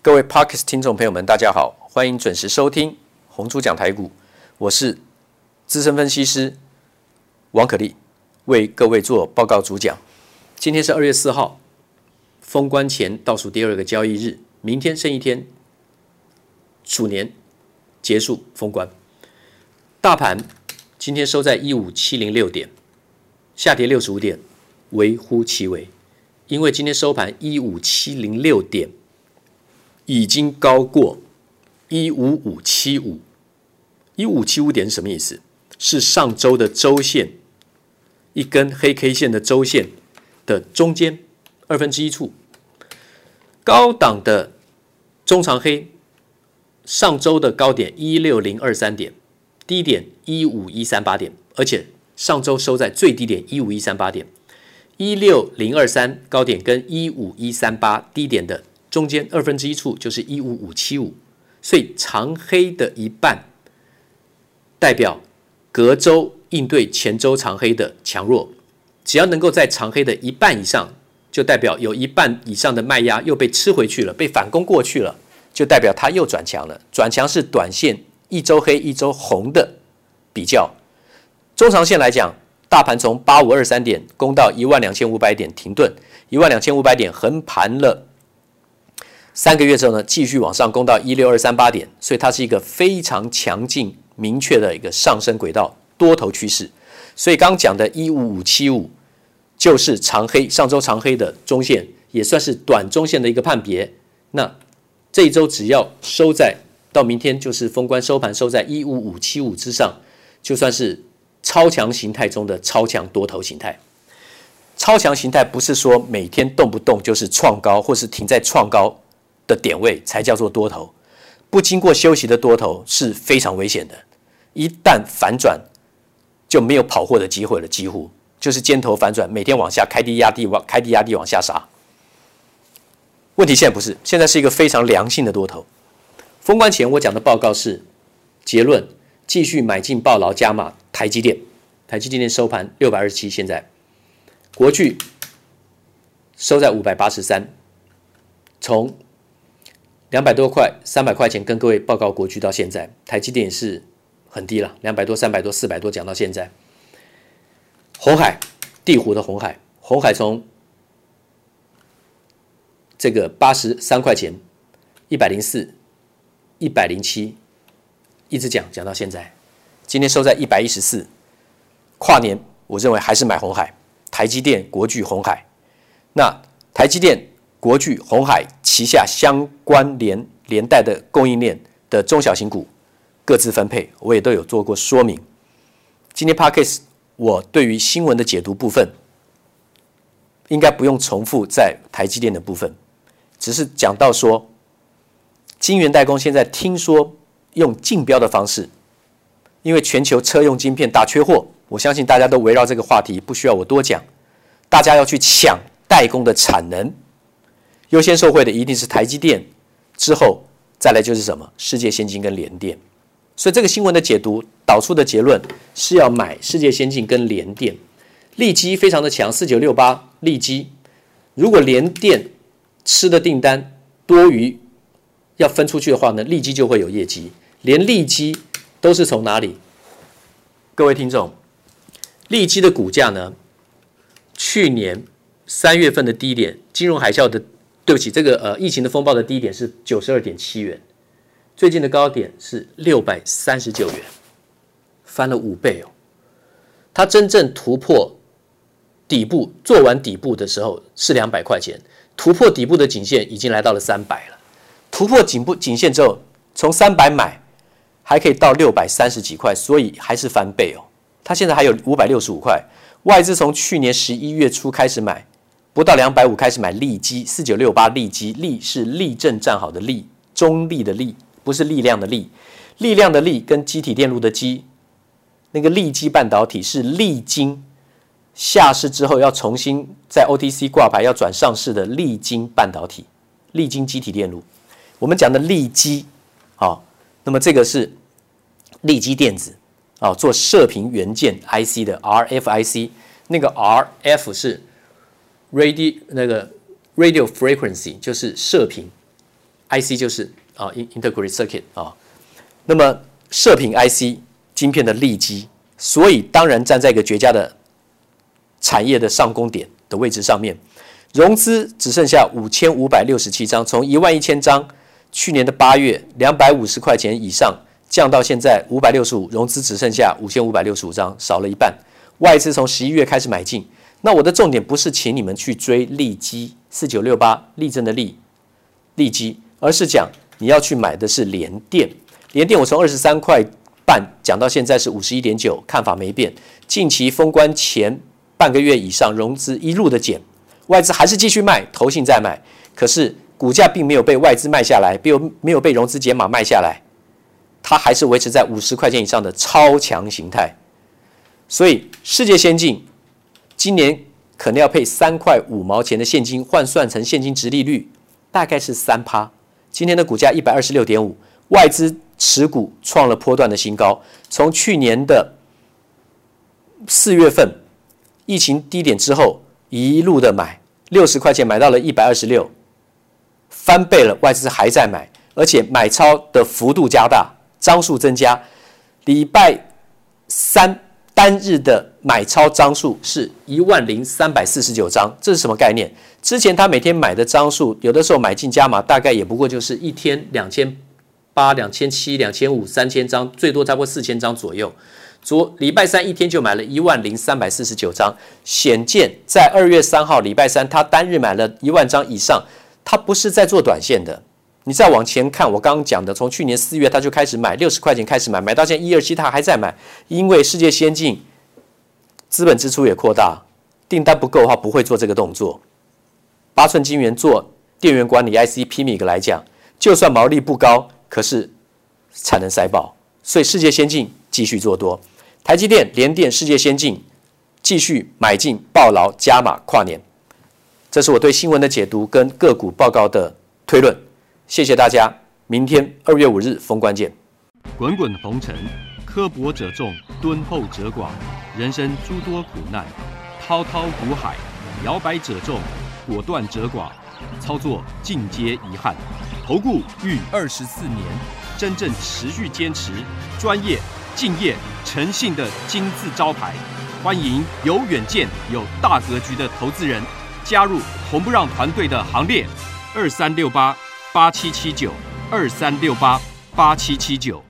各位 Podcast 听众朋友们，大家好，欢迎准时收听红猪讲台股，我是资深分析师王可立，为各位做报告主讲。今天是二月四号，封关前倒数第二个交易日，明天剩一天，鼠年结束封关。大盘今天收在一五七零六点，下跌六十五点，微乎其微，因为今天收盘一五七零六点。已经高过一五五七五，一五七五点是什么意思？是上周的周线，一根黑 K 线的周线的中间二分之一处。高档的中长黑，上周的高点一六零二三点，低点一五一三八点，而且上周收在最低点一五一三八点，一六零二三高点跟一五一三八低点的。中间二分之一处就是一五五七五，所以长黑的一半代表隔周应对前周长黑的强弱，只要能够在长黑的一半以上，就代表有一半以上的卖压又被吃回去了，被反攻过去了，就代表它又转强了。转强是短线一周黑一周红的比较，中长线来讲，大盘从八五二三点攻到一万两千五百点停顿，一万两千五百点横盘了。三个月之后呢，继续往上攻到一六二三八点，所以它是一个非常强劲、明确的一个上升轨道多头趋势。所以刚讲的一五五七五就是长黑，上周长黑的中线，也算是短中线的一个判别。那这一周只要收在到明天就是封关收盘收在一五五七五之上，就算是超强形态中的超强多头形态。超强形态不是说每天动不动就是创高，或是停在创高。的点位才叫做多头，不经过休息的多头是非常危险的。一旦反转，就没有跑货的机会了，几乎就是尖头反转，每天往下开低压低，往开低压低往下杀。问题现在不是，现在是一个非常良性的多头。封关前我讲的报告是结论，继续买进暴劳加码台积电，台积电收盘六百二十七，现在国巨收在五百八十三，从。两百多块、三百块钱，跟各位报告，国巨到现在，台积电是很低了，两百多、三百多、四百多，讲到现在。红海，地湖的红海，红海从这个八十三块钱、一百零四、一百零七，一直讲讲到现在，今天收在一百一十四。跨年，我认为还是买红海，台积电、国巨、红海。那台积电。国巨、鸿海旗下相关联连带的供应链的中小型股各自分配，我也都有做过说明。今天 Podcast 我对于新闻的解读部分，应该不用重复在台积电的部分，只是讲到说，晶圆代工现在听说用竞标的方式，因为全球车用晶片大缺货，我相信大家都围绕这个话题，不需要我多讲，大家要去抢代工的产能。优先受惠的一定是台积电，之后再来就是什么？世界先进跟联电。所以这个新闻的解读导出的结论是要买世界先进跟联电。利基非常的强，四九六八利基。如果联电吃的订单多于要分出去的话呢，利基就会有业绩。连利基都是从哪里？各位听众，利基的股价呢？去年三月份的低点，金融海啸的。对不起，这个呃，疫情的风暴的低点是九十二点七元，最近的高点是六百三十九元，翻了五倍哦。它真正突破底部，做完底部的时候是两百块钱，突破底部的颈线已经来到了三百了。突破颈部颈线之后，从三百买还可以到六百三十几块，所以还是翻倍哦。它现在还有五百六十五块，外资从去年十一月初开始买。不到两百五开始买利基，四九六八利基，利是立正站好的立，中立的立，不是力量的力，力量的力跟机体电路的机，那个利基半导体是力晶下市之后要重新在 OTC 挂牌要转上市的力晶半导体，力晶积体电路，我们讲的利基，好，那么这个是利基电子，啊，做射频元件 IC 的 RFIC，那个 RF 是。Radio 那个 radio frequency 就是射频 IC 就是啊，integrated circuit 啊，那么射频 IC 晶片的利基，所以当然站在一个绝佳的产业的上攻点的位置上面，融资只剩下五千五百六十七张，从一万一千张去年的八月两百五十块钱以上降到现在五百六十五，融资只剩下五千五百六十五张，少了一半。外资从十一月开始买进，那我的重点不是请你们去追利基四九六八立正的利利基，而是讲你要去买的是联电。联电我从二十三块半讲到现在是五十一点九，看法没变。近期封关前半个月以上，融资一路的减，外资还是继续卖，投信在买，可是股价并没有被外资卖下来，没有没有被融资减码卖下来，它还是维持在五十块钱以上的超强形态。所以，世界先进今年可能要配三块五毛钱的现金，换算成现金殖利率大概是三趴。今天的股价一百二十六点五，外资持股创了波段的新高。从去年的四月份疫情低点之后，一路的买，六十块钱买到了一百二十六，翻倍了。外资还在买，而且买超的幅度加大，张数增加。礼拜三。单日的买超张数是一万零三百四十九张，这是什么概念？之前他每天买的张数，有的时候买进加码，大概也不过就是一天两千八、两千七、两千五、三千张，最多差不多四千张左右。昨礼拜三一天就买了一万零三百四十九张，显见在二月三号礼拜三，他单日买了一万张以上，他不是在做短线的。你再往前看，我刚刚讲的，从去年四月他就开始买，六十块钱开始买，买到现在一二七，他还在买，因为世界先进资本支出也扩大，订单不够的话不会做这个动作。八寸晶圆做电源管理 IC PMIC 来讲，就算毛利不高，可是产能塞爆，所以世界先进继续做多，台积电、联电、世界先进继续买进抱牢加码跨年，这是我对新闻的解读跟个股报告的推论。谢谢大家，明天二月五日封关见。滚滚红尘，刻薄者众，敦厚者寡；人生诸多苦难，滔滔苦海，摇摆者众，果断者寡。操作尽皆遗憾。投顾逾二十四年，真正持续坚持、专业、敬业、诚信的金字招牌。欢迎有远见、有大格局的投资人加入红不让团队的行列。二三六八。八七七九二三六八八七七九。